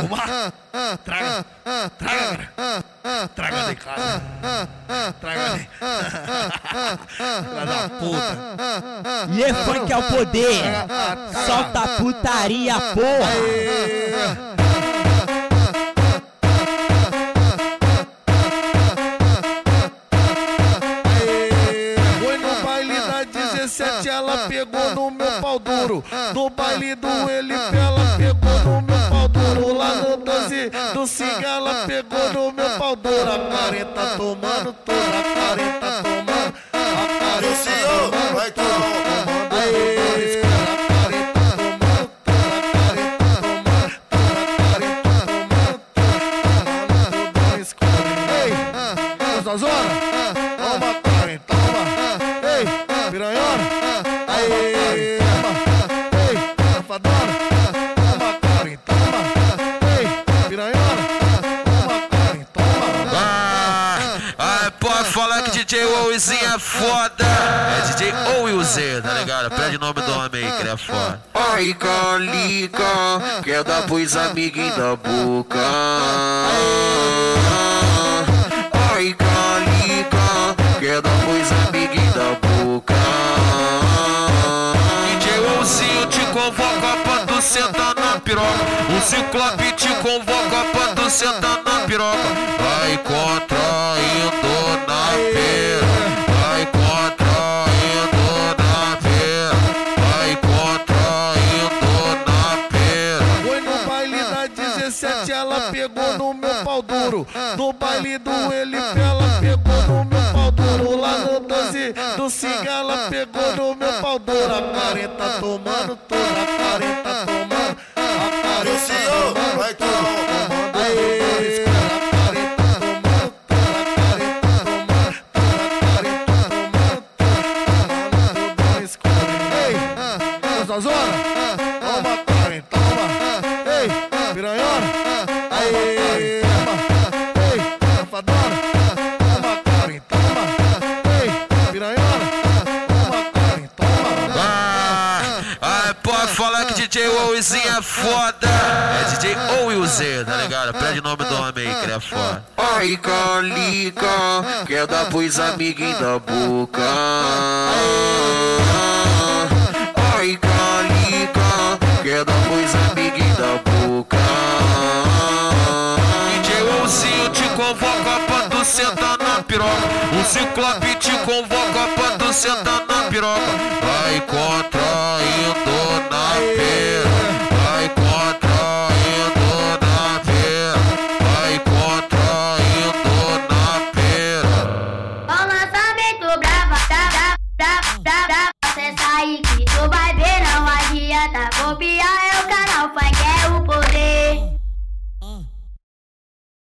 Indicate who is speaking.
Speaker 1: fumar? Traga, traga, cara. Traga de casa. Traga de. Filha da puta.
Speaker 2: E é funk ao poder. Solta a putaria, porra.
Speaker 1: Foi no baile da 17, ela pegou no meu pau duro. No baile do Elipe, ela pegou no meu Lá no 12 do Siga, ela pegou no meu pau duro. A careta tomando toda, a careta tomando. A careta
Speaker 3: senhor, vai
Speaker 1: tomando. Aê, tomando tomando. Tomando, tomando Zona. Toma, Karen, toma. Ei, piranhona. Aê, toma. Ei, safadona.
Speaker 4: Willzinho é foda. É DJ Willzinho, tá ligado? Pede o nome do homem aí que ele é foda.
Speaker 3: Ai, calica, quer dar pros amiguinhos da boca. Ai, calica, quer dar pros amiguinhos da boca.
Speaker 4: DJ Willzinho te convoca pra tu sentar na piroca. O Ciclope te convoca pra tu sentar na piroca. Vai contraindo
Speaker 1: 17, ela pegou no meu pau duro. No baile do Elipe, ela pegou no meu pau duro. Lá no 12 do Siga, ela pegou no meu pau duro. A careta tomando toda, a careta tomando. A careta
Speaker 3: senhor,
Speaker 1: tomando
Speaker 3: vai
Speaker 1: tomando Aê, Zona. Ei, piranhona. Aê, toma. Ei, safadona. Toma, Karen, toma. Ei, piranhona. Toma, Karen, toma.
Speaker 4: Ah, ah, pode falar que DJ Willzinho é foda. É DJ Willzinho, tá ligado? Pede o nome do homem aí que ele é foda.
Speaker 3: Ai, calica, quer dar pros amiguinhos da boca. Ai,
Speaker 4: convoca pra tu sentar na piroca. O Ciclope te convoca pra tu sentar na piroca. Vai pera.